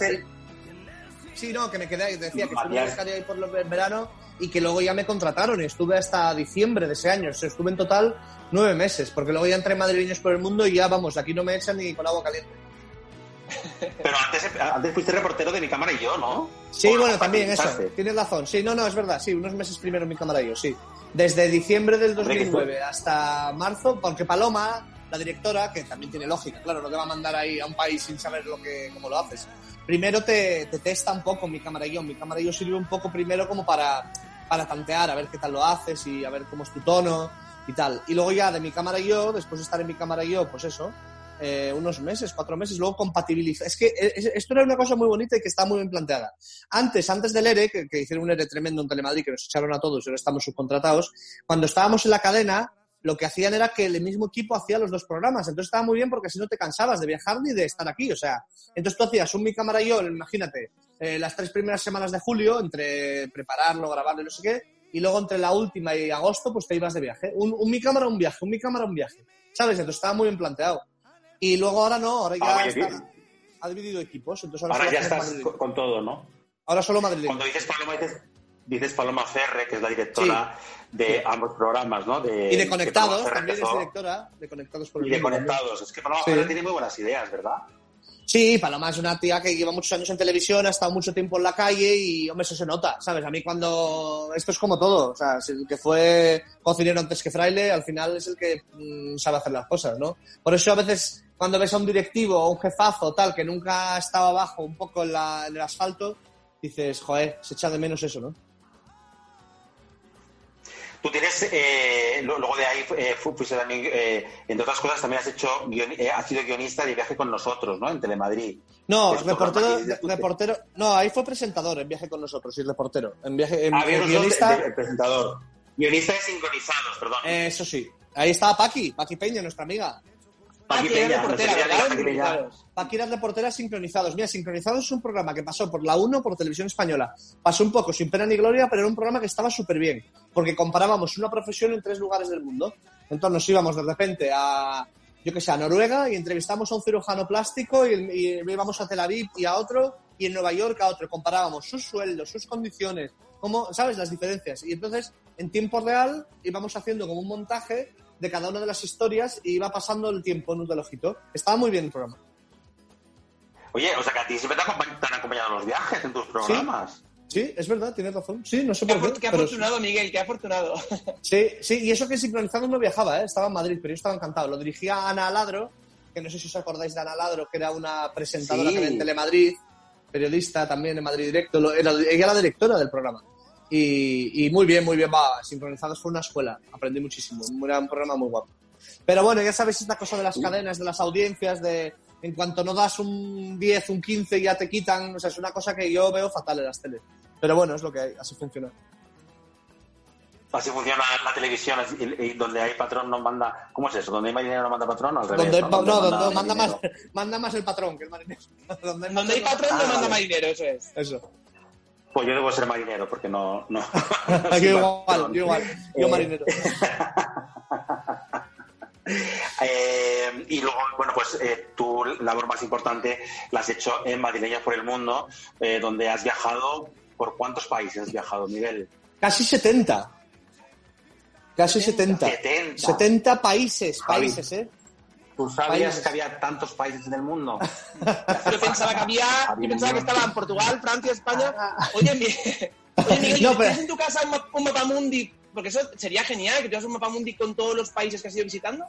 Sí, no, que me quedé, decía que estuve becario ahí por lo- el verano y que luego ya me contrataron y estuve hasta diciembre de ese año. O sea, estuve en total nueve meses, porque luego ya entré en Madrileños por el mundo y ya, vamos, aquí no me echan ni con agua caliente. Pero antes, antes fuiste reportero de mi cámara y yo, ¿no? Sí, ¿O bueno, no también eso. Tienes razón. Sí, no, no, es verdad. Sí, unos meses primero mi cámara yo, sí. Desde diciembre del Hombre, que 2009 hasta marzo, porque Paloma, la directora, que también tiene lógica, claro, no te va a mandar ahí a un país sin saber lo que, cómo lo haces. Primero te, te testa un poco mi cámara yo. Mi cámara yo sirve un poco primero como para, para tantear, a ver qué tal lo haces y a ver cómo es tu tono y tal. Y luego ya de mi cámara yo, después de estar en mi cámara yo, pues eso, eh, unos meses, cuatro meses, luego compatibilizar. Es que eh, es- esto era una cosa muy bonita y que está muy bien planteada. Antes, antes del ERE, que, que hicieron un ERE tremendo en Telemadrid, que nos echaron a todos y ahora estamos subcontratados, cuando estábamos en la cadena, lo que hacían era que el mismo equipo hacía los dos programas. Entonces estaba muy bien porque así no te cansabas de viajar ni de estar aquí. O sea, entonces tú hacías un Mi Cámara y yo, imagínate, eh, las tres primeras semanas de julio, entre prepararlo, grabarlo y no sé qué, y luego entre la última y agosto, pues te ibas de viaje. Un, un Mi Cámara, un viaje, un Mi Cámara, un viaje. ¿Sabes? Entonces estaba muy bien planteado. Y luego ahora no, ahora ya Ah, está- ha dividido equipos. Entonces ahora, ya estás con todo, ¿no? Ahora solo Madrid. Cuando dices Paloma, dices, dices Paloma Ferre, que es la directora de Sí. ambos programas, ¿no? De, Y de Conectados, también es directora de Conectados por el Y de también. Conectados. Es que Paloma Sí. Ferre tiene muy buenas ideas, ¿verdad? Sí, Paloma es una tía que lleva muchos años en televisión, ha estado mucho tiempo en la calle y, hombre, eso se nota, ¿sabes? A mí cuando... Esto es como todo, o sea, el que fue cocinero antes que fraile, al final es el que mm, sabe hacer las cosas, ¿no? Por eso a veces cuando ves a un directivo o un jefazo tal que nunca ha estado abajo un poco en, la- en el asfalto, dices, joder, se echa de menos eso, ¿no? Tú tienes, eh, luego de ahí eh, fu- fuiste también, eh, entre otras cosas, también has hecho, guion- eh, has sido guionista de viaje con nosotros, ¿no? En Telemadrid. No, reportero, reportero, no, ahí fue presentador en viaje con nosotros y reportero. En viaje, en, Ah, en guionista, el presentador. Guionista de sincronizados, perdón. eso sí. Ahí estaba Paqui, Paqui Peña, nuestra amiga. Paqui era reportera, ¿verdad? Paqui. Sincronizados. Paqui era reportera sincronizados. Mira, sincronizados es un programa que pasó por la 1 por televisión española. Pasó un poco sin pena ni gloria, pero era un programa que estaba súper bien. Porque comparábamos una profesión en tres lugares del mundo. Entonces nos íbamos de repente a, yo que sé, a Noruega y entrevistamos a un cirujano plástico y, y íbamos a Tel Aviv y a otro y en Nueva York a otro. Comparábamos sus sueldos, sus condiciones, cómo, ¿sabes? Las diferencias. Y entonces, en tiempo real, íbamos haciendo como un montaje de cada una de las historias y iba pasando el tiempo en un relojito. Estaba muy bien el programa. Oye, o sea que a ti siempre te, han acompañado los viajes en tus programas. Sí, es verdad, tienes razón. Sí, no sé Qué, por qué. qué pero afortunado, Miguel, qué afortunado. [laughs] sí, sí, y eso que sincronizado no viajaba, ¿eh? estaba en Madrid, pero yo estaba encantado. Lo dirigía Ana Aladro, que no sé si os acordáis de Ana Aladro, que era una presentadora Sí. también en Telemadrid, periodista también en Madrid Directo. Lo- era, ella era la directora del programa. Y, y muy bien, muy bien, va. Sincronizados fue una escuela, aprendí muchísimo. Era un programa muy guapo. Pero bueno, ya sabéis esta cosa de las cadenas, de las audiencias, de en cuanto no das un 10, un 15 ya te quitan. O sea, es una cosa que yo veo fatal en las teles. Pero bueno, es lo que hay, así funciona. Así funciona la televisión, así- y, y donde hay patrón no manda... ¿Cómo es eso? ¿Donde hay marinero no manda patrón? o Al revés, Donde, ¿no? no, Donde manda, más, manda más el patrón que el marinero. [laughs] Donde hay Donde hay patrón no Ah, manda marinero, eso es. Eso. Pues yo debo ser marinero, porque no... no [laughs] yo igual, Perdón. yo igual. Yo Eh, marinero. [laughs] Eh, y luego, bueno, pues eh, tu labor más importante la has hecho en Madrileños por el Mundo, donde has viajado... ¿Por cuántos países has viajado, Miguel? Casi 70. Casi 70. 70. 70 países, Javi. países, ¿eh? ¿Tú sabías Países. que había tantos países en el mundo? [laughs] Yo pensaba que había, yo pensaba que estaba en Portugal, Francia, España. Oye, mi- [laughs] oye Miguel, No, pero- ¿tienes en tu casa un, ma- un mapamundi? Porque eso sería genial, que tuvieras un mapamundi con todos los países que has ido visitando.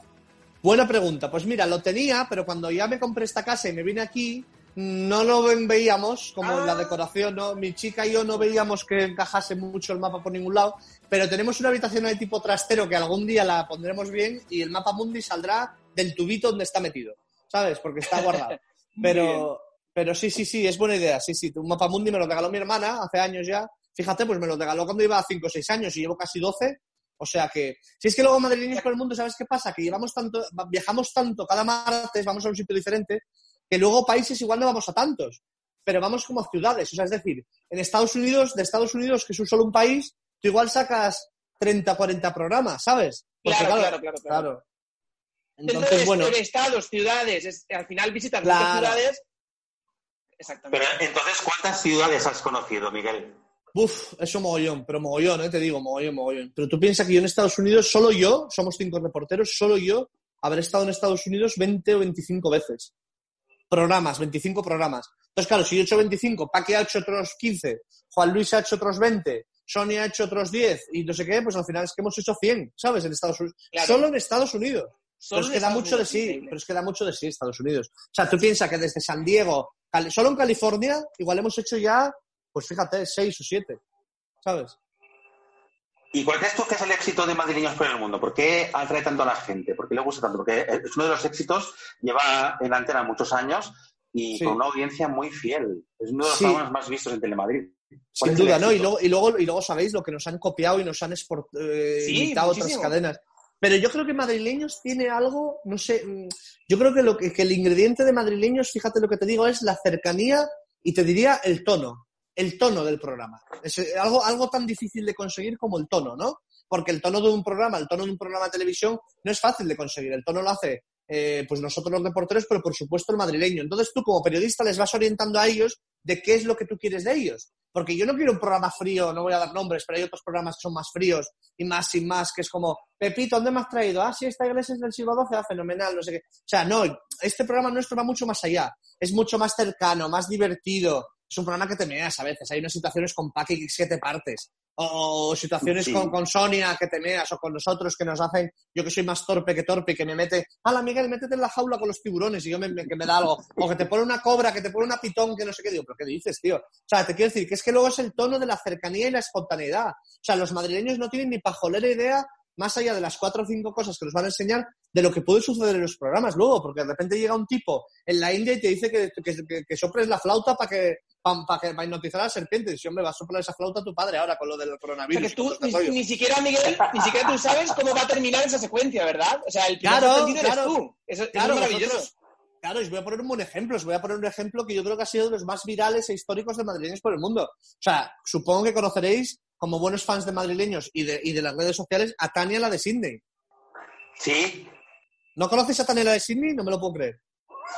Buena pregunta. Pues mira, lo tenía, pero cuando ya me compré esta casa y me vine aquí, no lo veíamos como en la Ah. decoración, ¿no? Mi chica y yo no veíamos que encajase mucho el mapa por ningún lado, pero tenemos una habitación de tipo trastero que algún día la pondremos bien y el mapa mundi saldrá del tubito donde está metido, ¿sabes? Porque está guardado. [laughs] Pero, pero sí, sí, sí, es buena idea. Sí, sí, un mapa mundi me lo regaló mi hermana hace años ya. Fíjate, pues me lo regaló cuando iba a 5 o 6 años y llevo casi 12. O sea que, si es que luego madrileños por el mundo, ¿sabes qué pasa? Que llevamos tanto, viajamos tanto cada martes, vamos a un sitio diferente, que luego países igual no vamos a tantos, pero vamos como ciudades. O sea, es decir, en Estados Unidos, de Estados Unidos, que es un solo un país, tú igual sacas 30, 40 programas, ¿sabes? Porque, Claro, claro, claro, claro. Entonces, Entonces, bueno, en estados, ciudades, es- al final visitas Claro. muchas ciudades. Exactamente. Pero entonces, ¿cuántas ciudades has conocido, Miguel? Uf, eso mogollón, pero mogollón, ¿eh? te digo, mogollón, mogollón. Pero tú piensas que yo en Estados Unidos, solo yo, somos cinco reporteros, solo yo habré estado en Estados Unidos 20 o 25 veces. Programas, 25 programas. Entonces, claro, si yo he hecho 25, Paqui ha hecho otros 15, Juan Luis ha hecho otros 20, Sonia ha hecho otros 10 y no sé qué, pues al final es que hemos hecho 100, ¿sabes? En Estados Unidos. Claro. Solo en Estados Unidos. Solo pero es que da mucho de sí, increíble. pero es que da mucho de sí Estados Unidos. O sea, tú piensas que desde San Diego, Cali- solo en California, igual hemos hecho ya, pues fíjate, 6 o 7, ¿sabes? ¿Y cuál crees tú que es el éxito de Madrileños por el mundo? ¿Por qué atrae tanto a la gente? ¿Por qué le gusta tanto? Porque es uno de los éxitos, lleva en antena muchos años y Sí. con una audiencia muy fiel. Es uno de los Sí. programas más vistos en Telemadrid. ¿Cuál Sin duda, ¿no? Y luego, y, luego, y luego sabéis lo que nos han copiado y nos han export, eh, Sí, otras cadenas. Pero yo creo que madrileños tiene algo, no sé, mm, yo creo que, lo que, que el ingrediente de madrileños, fíjate lo que te digo, es la cercanía y te diría el tono, el tono del programa. Es eh, algo, algo tan difícil de conseguir como el tono, ¿no? Porque el tono de un programa, el tono de un programa de televisión no es fácil de conseguir. El tono lo hace eh, pues nosotros los reporteros, pero por supuesto el madrileño. Entonces tú como periodista les vas orientando a ellos de qué es lo que tú quieres de ellos. Porque yo no quiero un programa frío, no voy a dar nombres, pero hay otros programas que son más fríos y más sin más, que es como, Pepito, ¿dónde me has traído? Ah, sí, esta iglesia es del siglo XII, ah, fenomenal, no sé qué. O sea, no, este programa nuestro va mucho más allá. Es mucho más cercano, más divertido. Es un programa que te meas a veces. Hay unas situaciones con Paqui que siete partes. O, o situaciones Sí. con, con Sonia que te meas, o con nosotros que nos hacen, yo que soy más torpe que torpe, que me mete, hala Miguel, métete en la jaula con los tiburones y yo me, me- que me da algo. O que te pone una cobra, que te pone una pitón, que no sé qué. Digo, ¿pero qué dices, tío? O sea, te quiero decir que es que luego es el tono de la cercanía y la espontaneidad. O sea, los madrileños no tienen ni pajolera idea, más allá de las cuatro o cinco cosas que nos van a enseñar, de lo que puede suceder en los programas luego, porque de repente llega un tipo en la India y te dice que, que, que- que soples la flauta para que para que para hipnotizar a la serpiente. Y si, hombre, va a soplar esa flauta a tu padre ahora con lo del O sea, coronavirus. que tú ni, ni siquiera, Miguel, ni siquiera tú sabes cómo va a terminar esa secuencia, ¿verdad? O sea, el primer Claro, claro. eres tú. Eso Claro, es maravilloso. vosotros- Claro, os voy a poner un buen ejemplo. Os voy a poner un ejemplo que yo creo que ha sido de los más virales e históricos de madrileños por el mundo. O sea, supongo que conoceréis, como buenos fans de madrileños y de, y de las redes sociales, a Tania, la de Sydney. Sí, ¿No conoces a Tania, la de Sydney? No me lo puedo creer.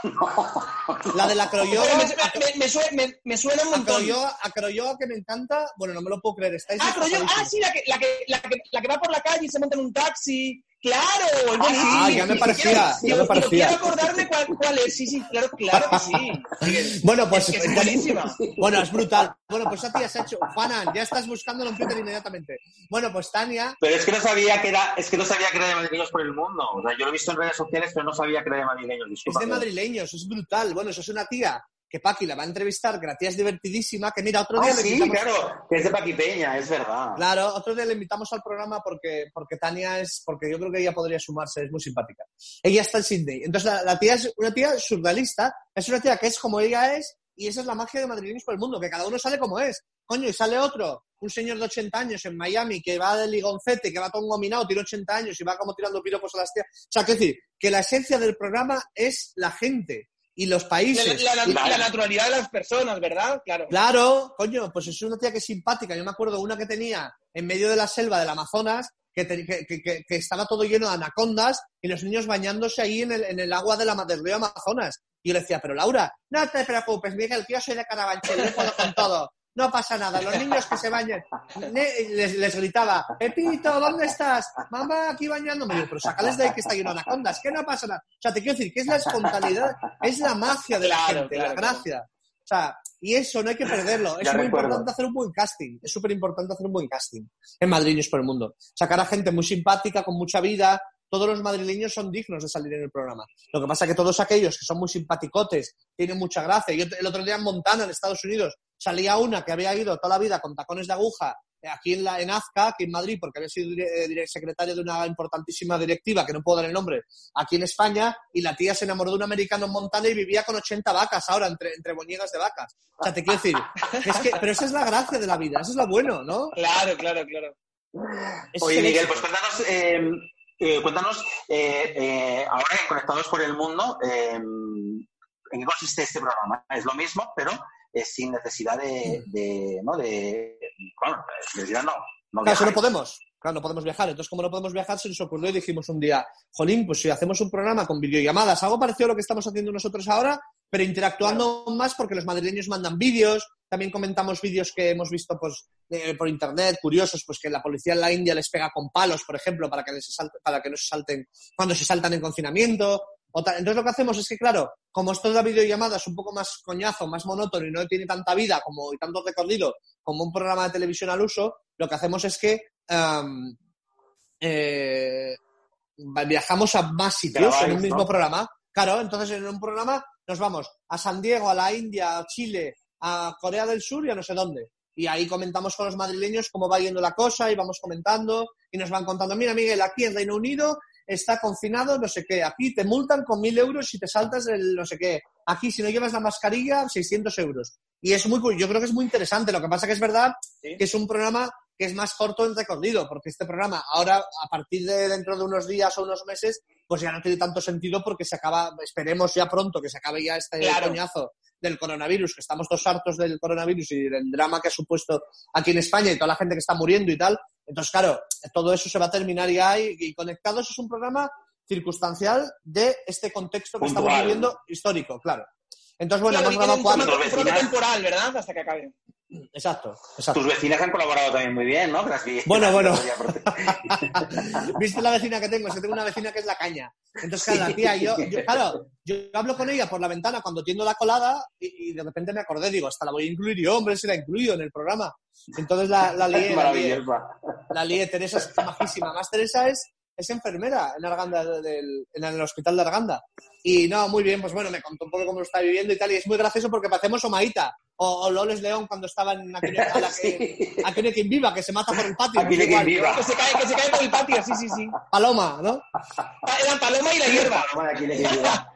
[laughs] La de la Pero croyoga. me, me- me sue- me- me suena un montón. Acroyoga, acroyoga que me encanta. Bueno, no me lo puedo creer. Estáis Ah, ah, sí, la que, la, que, la, que, la que va por la calle y se monta en un taxi. ¡Claro! es Ah, buenísimo. ya me parecía, ya yo- me yo parecía. quiero acordarme cuál, cuál es. Sí, sí, claro, claro que sí. [laughs] Bueno, pues Es que es buenísima. Bueno, es brutal. Bueno, pues esa tía se ha hecho. Juanan, ya estás buscándolo en Twitter inmediatamente. Bueno, pues Tania. pero es que no sabía que era, es que no sabía que era de madrileños por el mundo. O sea, yo lo he visto en redes sociales, pero no sabía que era de madrileños. Es de madrileños, es brutal. Bueno, eso es una tía que Paqui la va a entrevistar, que la tía es divertidísima, que mira, otro día Ah, le sí, invitamos. claro, que es de Paquipeña, es verdad. Claro, otro día le invitamos al programa porque, porque Tania es, porque yo creo que ella podría sumarse, es muy simpática. Ella está en Sydney. Entonces la, la tía es una tía surrealista, es una tía que es como ella es, y esa es la magia de madrileños por el mundo, que cada uno sale como es. Coño, y sale otro, un señor de 80 años en Miami que va de ligoncete, que va todo engominado, tiene 80 años y va como tirando piropos a las tías. O sea, quiero decir, que la esencia del programa es la gente y los países. la- la- Y- la naturalidad de las personas, ¿verdad? Claro. Claro, coño, pues es una tía que es simpática. Yo me acuerdo una que tenía en medio de la selva del Amazonas, que, te- que- que- que- que estaba todo lleno de anacondas y los niños bañándose ahí en el, en el agua de la, del río Amazonas. Y yo le decía, pero Laura, no te preocupes, Miguel, que yo soy de Carabanchel, yo puedo con todo. No pasa nada. Los niños que se bañen, les, les gritaba, Pepito, ¿dónde estás? Mamá, aquí bañándome. Digo, pero sacales de ahí que está lleno de anacondas, que no pasa nada. O sea, te quiero decir que es la espontaneidad, es la magia de la Claro, gente, claro, la gracia. O sea, y eso no hay que perderlo. Es muy importante hacer un buen casting. Es súper importante hacer un buen casting en Madrileños por el Mundo. Sacar a gente muy simpática, con mucha vida. Todos los madrileños son dignos de salir en el programa. Lo que pasa es que todos aquellos que son muy simpaticotes, tienen mucha gracia. Yo el otro día en Montana, en Estados Unidos, salía una que había ido toda la vida con tacones de aguja eh, aquí en, la, en Azca, aquí en Madrid, porque había sido eh, secretaria de una importantísima directiva, que no puedo dar el nombre, aquí en España, y la tía se enamoró de un americano en Montana y vivía con 80 vacas ahora, entre, entre boñigas de vacas. O sea, te quiero decir, [laughs] es que, pero esa es la gracia de la vida, eso es lo bueno, ¿no? Claro, claro, claro. Oye, Miguel, pues cuéntanos, eh, eh, cuéntanos eh, eh, ahora en Conectados por el Mundo, eh, ¿en qué consiste este programa? Es lo mismo, pero eh, sin necesidad de, de, ¿no? De, bueno, necesidad no. no Claro, no podemos. Claro, no podemos viajar. Entonces, como no podemos viajar, se nos ocurrió y dijimos un día, Jolín, pues si hacemos un programa con videollamadas, algo parecido a lo que estamos haciendo nosotros ahora, pero interactuando más porque los madrileños mandan vídeos, también comentamos vídeos que hemos visto pues, eh, por internet, curiosos, pues que la policía en la India les pega con palos, por ejemplo, para que, les salte- para que no se salten cuando se saltan en confinamiento. O tal. Entonces lo que hacemos es que, claro, como esto de la videollamada es un poco más coñazo, más monótono y no tiene tanta vida como, y tanto recorrido como un programa de televisión al uso, lo que hacemos es que eh, viajamos a más sitios en un mismo ¿no? programa. Claro, entonces en un programa nos vamos a San Diego, a la India, a Chile, a Corea del Sur y a no sé dónde. Y ahí comentamos con los madrileños cómo va yendo la cosa y vamos comentando y nos van contando, mira Miguel, aquí en Reino Unido está confinado no sé qué, aquí te multan con mil euros si te saltas el no sé qué, aquí si no llevas la mascarilla 600 euros. Y es muy, yo creo que es muy interesante, lo que pasa que es verdad Sí. que es un programa que es más corto en recorrido, porque este programa ahora, a partir de dentro de unos días o unos meses, pues ya no tiene tanto sentido porque se acaba, esperemos ya pronto que se acabe ya este Claro. coñazo del coronavirus, que estamos dos hartos del coronavirus y del drama que ha supuesto aquí en España y toda la gente que está muriendo y tal. Entonces, claro, todo eso se va a terminar ya y, y Conectados es un programa circunstancial de este contexto que estamos viviendo histórico, claro. Entonces, bueno, Claro, hemos grabado cuatro. un temporal, ¿verdad? Hasta que acabe. Exacto, exacto. Tus vecinas han colaborado también muy bien, ¿no? Vi- Bueno, [laughs] bueno. [laughs] [laughs] ¿Viste la vecina que tengo? Que tengo una vecina que es la caña. Entonces, claro, la tía, yo, yo- claro, yo hablo con ella por la ventana cuando tiendo la colada y, y de repente me acordé, digo, hasta la voy a incluir yo, hombre, se la he incluido en el programa. Entonces la, la lié, la lié, la lié. Teresa es majísima. Más Teresa es, es enfermera en Arganda, del, en el hospital de Arganda. Y no, muy bien, pues bueno, me contó un poco cómo lo está viviendo y tal. Y es muy gracioso porque parecemos Omaita o, o Loles León cuando estaba en Aquino, a la que, [laughs] Aquino quien viva, que se mata por el patio. Quien viva. Que se cae, que se cae por el patio, sí, sí, sí. Paloma, ¿no? Era paloma y la hierba. Bueno, aquí de quien viva.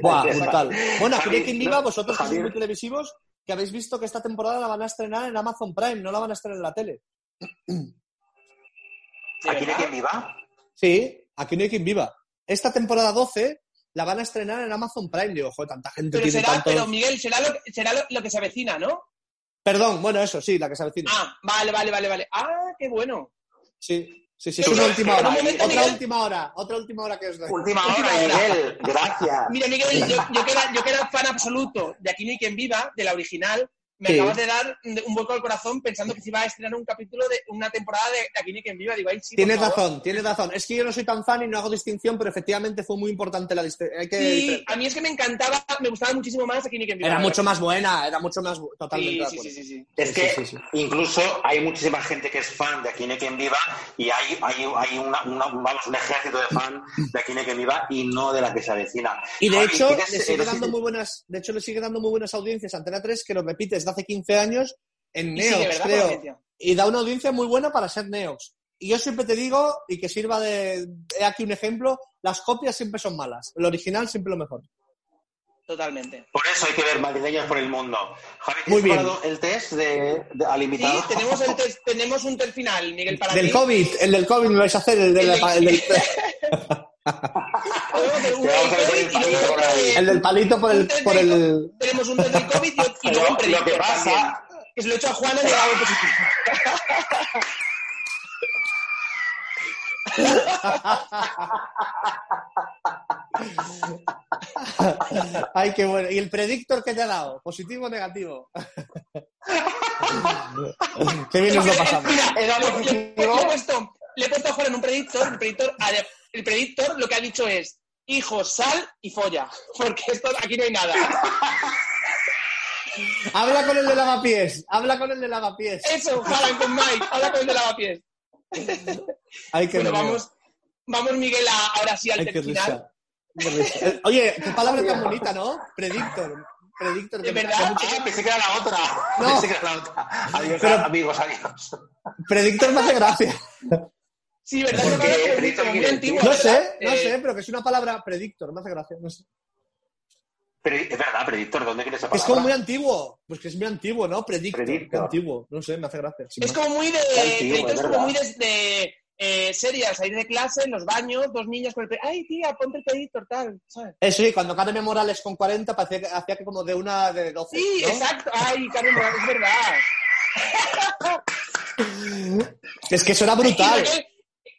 Buah, brutal. Bueno, de quien viva, vosotros que sois muy televisivos, que habéis visto que esta temporada la van a estrenar en Amazon Prime, no la van a estrenar en la tele. ¿De Aquí de verdad? quien viva. Sí, aquí no hay quien viva. Esta temporada 12 la van a estrenar en Amazon Prime. Digo, joder, tanta gente Pero tiene será, pero Miguel, será lo, será lo, lo que se avecina, ¿no? Perdón, bueno, eso, sí, la que se avecina. Ah, vale, vale, vale, vale. Ah, qué bueno. Sí, sí, sí, es una última hora. momento, otra Miguel- última hora, otra última hora que os doy. Última hora, hora. Miguel. [laughs] Gracias. Mira, Miguel, yo, yo que era, yo que era fan absoluto de Aquí no hay quien viva, de la original, me Sí. acabas de dar un vuelco al corazón pensando que se iba a estrenar un capítulo de una temporada de Aquí quien viva. Digo, ahí sí, Tienes razón, tienes razón. Es que yo no soy tan fan y no hago distinción, pero efectivamente fue muy importante la distinción. Que... Sí, a mí es que me encantaba, me gustaba muchísimo más Aquí quien viva. Era mucho más buena, era mucho más... Totalmente Sí, sí, sí, sí, sí. Es Sí, que sí, sí, sí. incluso hay muchísima gente que es fan de Aquí hay quien viva y hay, hay, hay una, una- vamos, un ejército de fan de Aquí hay quien viva y no de la que se avecina. Y de hecho, ¿tienes- le sigue eres- dando muy buenas, de hecho, le sigue dando muy buenas audiencias a Antena 3, que lo repite desde hace 15 años en Y Neox, creo. Y da una audiencia muy buena para ser Neox. Y yo siempre te digo, y que sirva de, he aquí un ejemplo, las copias siempre son malas. El original siempre lo mejor. Totalmente. Por eso hay que ver madrileños por el mundo. Javi, Muy ¿tienes bien. el test de, de- al Sí, invitado? tenemos, el test- tenemos un test final, Miguel, para Del ti. COVID, el del COVID me vais a hacer, el, de El la- del- el del, [laughs] [laughs] El otro del palito por el... Por el... Tenemos un test del COVID y, [laughs] luego un lo que pasa- que se lo he hecho a Juana y le ha dado positivo. [laughs] Ay, qué bueno. ¿Y el predictor que te ha dado? ¿Positivo o negativo? [laughs] Qué bien nos lo pasamos. Le, le- positivo. le he puesto, le he puesto a Juan en un predictor. El predictor, el predictor lo que ha dicho es: hijo, sal y folla. [laughs] Porque esto aquí no hay nada. [laughs] Habla con el de lavapiés. Habla con el de lavapiés. Eso, jalan con Mike, habla con el de lavapiés. Ay, qué Bueno, vamos, vamos, Miguel, a- ahora sí al Ay, qué final. risa. Qué risa. Oye, qué palabra tan bonita, ¿no? Predictor. Predictor. ¿De que- verdad? que mucho- Ah, pensé que era la otra. No. Pensé que era la otra. Adiós, Pero- amigos, adiós. Predictor me hace gracia. Sí, ¿verdad? ¿Por Es palabra Predictor muy antigua, No ¿verdad? sé, no Eh, sé, pero que es una palabra predictor, me hace gracia. No sé. Pero, es verdad, predictor, ¿dónde quieres esa Que es palabra? como muy antiguo. Pues que es muy antiguo, ¿no? Predictor. Predictor. antiguo. No sé, me hace gracia. Es como muy de. Antiguo, Predictor es es como muy de, de eh, salir de clase, en los baños, dos niños con el. pe- Ay, tía, ponte el predictor, tal. ¿sabes? Eso sí, cuando Carmen Morales con 40 parecía que hacía que como de una de 12. Sí, ¿no? exacto. Ay, Carmen Morales, es verdad. Es que eso era Y brutal.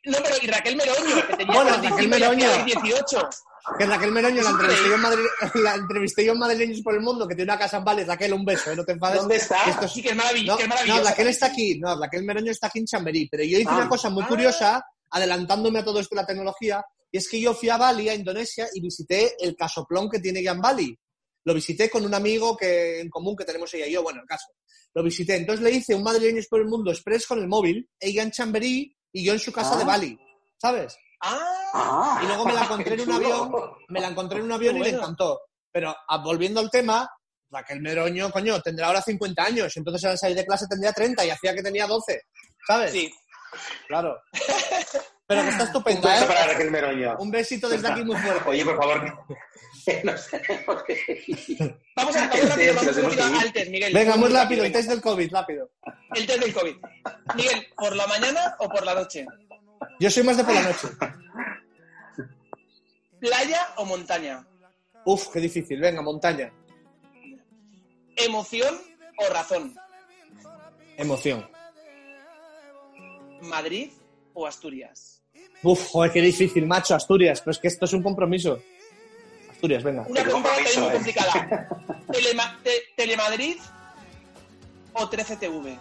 No, pero y Raquel Meroño, que tenía Bueno, 45 Raquel Meroño. hacía 18. Que Raquel Meroño [laughs] la entrevisté, yo en Madrid, la entrevisté yo en Madrileños por el Mundo, que tiene una casa en Vale. Raquel, un beso, ¿eh? no te enfades. ¿Dónde está? Esto es- Sí, que es maravilloso. No, que es no. Raquel está aquí. No, Raquel Meroño está aquí en Chamberí. Pero yo hice Ah. una cosa muy Ah. curiosa, adelantándome a todo esto de la tecnología, y es que yo fui a Bali, a Indonesia, y visité el casoplón que tiene ya en Bali. Lo visité con un amigo que en común que tenemos ella y yo, bueno, el caso. Lo visité. Entonces le hice un Madrileños por el Mundo Express con el móvil, ella en Chamberí y yo en su casa Ah. de Bali. ¿Sabes? Ah, Ah, Y luego me la [laughs] encontré en un avión, me la encontré en un avión y Bueno. encantó. Pero ah, volviendo al tema, Raquel Meroño, coño, tendrá ahora 50 años, entonces al salir de clase tendría 30 y hacía que tenía 12, ¿sabes? sí. Claro. Pero que está [laughs] Un estupenda, beso ¿eh? para Raquel Meroño. Un besito desde aquí muy fuerte. Oye, por favor. Que- [laughs] no sé por qué. Vamos a [laughs] vamos rápido, vamos al test, Miguel. Venga, muy rápido, el test del COVID, rápido. El test del COVID. Miguel, ¿por la mañana o por la noche? Yo soy más de por la noche. ¿Playa o montaña? Uf, qué difícil. Venga, montaña. ¿Emoción o razón? Emoción. ¿Madrid o Asturias? Uf, joder, qué difícil, macho, Asturias. Pero es que esto es un compromiso. Asturias, venga. Una pregunta también muy compromiso, ¿eh? complicada. [laughs] Telema- te- ¿Telemadrid o 13TV?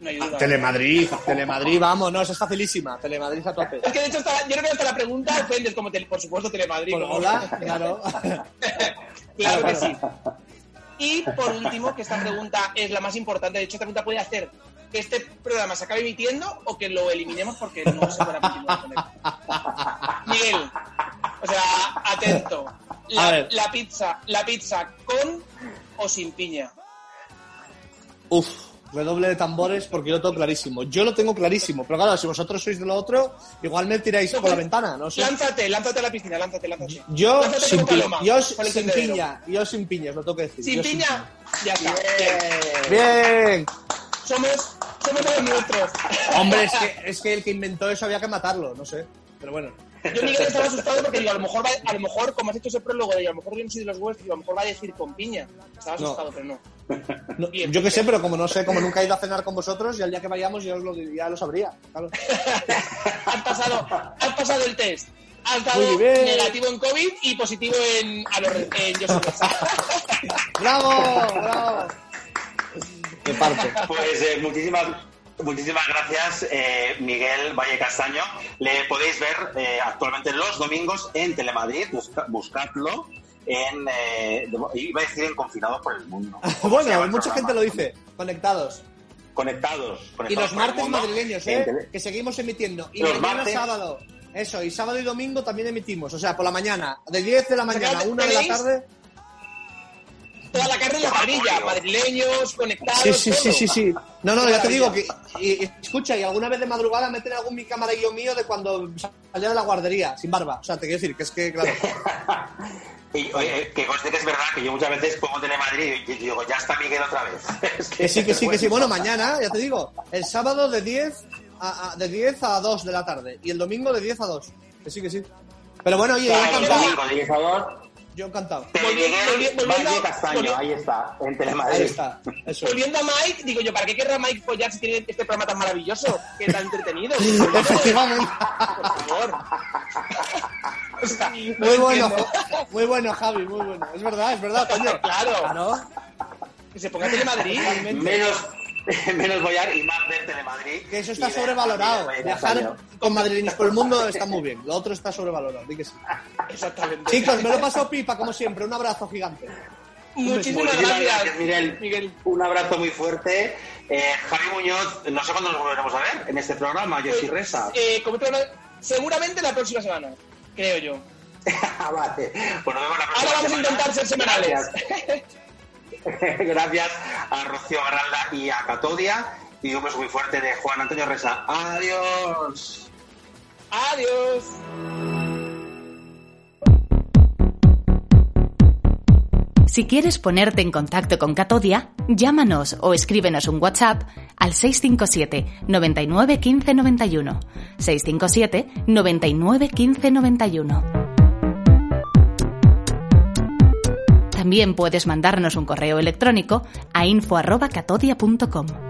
No hay duda. Telemadrid, Telemadrid, vamos, no, esa es facilísima. Telemadrid a tope. Es que de hecho, hasta- yo creo que hasta la pregunta ofendes como, tele- por supuesto, Telemadrid. Por- como- hola, [laughs] claro. [laughs] Claro que sí. Y por último, que esta pregunta es la más importante, de hecho, esta pregunta puede hacer que este programa se acabe emitiendo o que lo eliminemos porque no se puede continuar con él. Miguel, o sea, atento. La, la pizza, la pizza con o sin piña. Uf, redoble de tambores porque yo lo tengo clarísimo. Yo lo tengo clarísimo, pero claro, si vosotros sois de lo otro, igual me tiráis por la ventana, no sé. Lánzate, lánzate a la piscina, lánzate, lánzate. Yo Lánzate sin, como pi- paloma, yo sin piña, yo sin piña, os lo tengo que decir. Sin yo piña, ya está. Eh, Bien. Somos, somos los nuestros. Hombre, es que, es que el que inventó eso había que matarlo, no sé. Pero bueno. Yo, Miguel, estaba asustado porque digo, a lo mejor, va- a lo mejor como has hecho ese prólogo de a lo mejor yo no soy de los vuestros, digo, a lo mejor va a decir con piña. Estaba No. asustado, pero no. No, Bien. yo qué sé, pero como no sé, como nunca he ido a cenar con vosotros, y al día que vayamos ya, os lo, ya lo sabría. Claro. [laughs] Has pasado, has pasado el test. Has dado Muy bien. negativo en COVID y positivo en, a los, en Yo soy. [laughs] ¡Bravo! ¡Bravo! De parte. Pues eh, muchísimas, muchísimas gracias, eh, Miguel Valle Castaño. Le podéis ver eh, actualmente los domingos en Telemadrid, busca- buscadlo. En, eh, iba a decir en Confinados por el Mundo. [laughs] ¿Cómo se Bueno, mucha gente lo dice. Conectados. Conectados. Y conectados los por el martes mundo. madrileños, ¿eh? Que seguimos emitiendo. Y Los mañana martes. sábado. Eso, y sábado y domingo también emitimos. O sea, por la mañana, de 10 de la mañana a 1 de la ¿Tenéis? tarde. Toda la carne en la parrilla, madrileños, conectados. Sí, sí, sí, todo. sí, sí. No, no, Qué ya te digo que. Y, y escucha, y alguna vez de madrugada meten algún mi camarillo mío de cuando salía de la guardería, sin barba. O sea, te quiero decir que es que, claro. [laughs] Y, oye, que conste que es verdad que yo muchas veces pongo Telemadrid y digo, ya está Miguel otra vez. [laughs] Es Que sí, que sí, que sí. Bueno, mañana, ya te digo, el sábado de 10 a, a- de 10 a 2 de la tarde y el domingo de 10 a 2. Que sí, que sí. Pero bueno, oye, yo Claro, el encantado. domingo de 10 a 2, Yo encantado. Telemiguel volvi- volviendo- Valle Castaño, ahí está, en Ahí Telemadrid. está. Eso. Volviendo a Mike, digo yo, ¿para qué querrá Mike follar si tiene este programa tan maravilloso? Que tan entretenido. Efectivamente. [laughs] Por favor. O sea, no Muy bueno, entiendo. Muy bueno, Javi, muy bueno. Es verdad, es verdad, coño. Claro. Claro. Que se ponga Telemadrid. Menos, [laughs] menos Boyar y más ver Telemadrid. Que eso está sobrevalorado. Viajar con madrileños por el mundo está muy bien. Lo otro está sobrevalorado. di que sí. [laughs] Exactamente. Chicos, me lo he pasado pipa, como siempre. Un abrazo gigante. Muchísimas Muchísimas gracias, gracias, Miguel. Miguel. Un abrazo muy fuerte. Eh, Javi Muñoz, no sé cuándo nos volveremos a ver en este programa, yo soy Resa. Eh, como seguramente la próxima semana, creo yo. [laughs] Ah, vale. Pues nos vemos la próxima Ahora vamos a semana. intentar ser semanales. [laughs] Gracias. A Rocío Garralda y a Catodia. Y un beso muy fuerte de Juan Antonio Resa. Adiós. Adiós. Si quieres ponerte en contacto con Catodia, llámanos o escríbenos un WhatsApp al 657 99 15 91. 657 99 15 91. También puedes mandarnos un correo electrónico a info@catodia.com.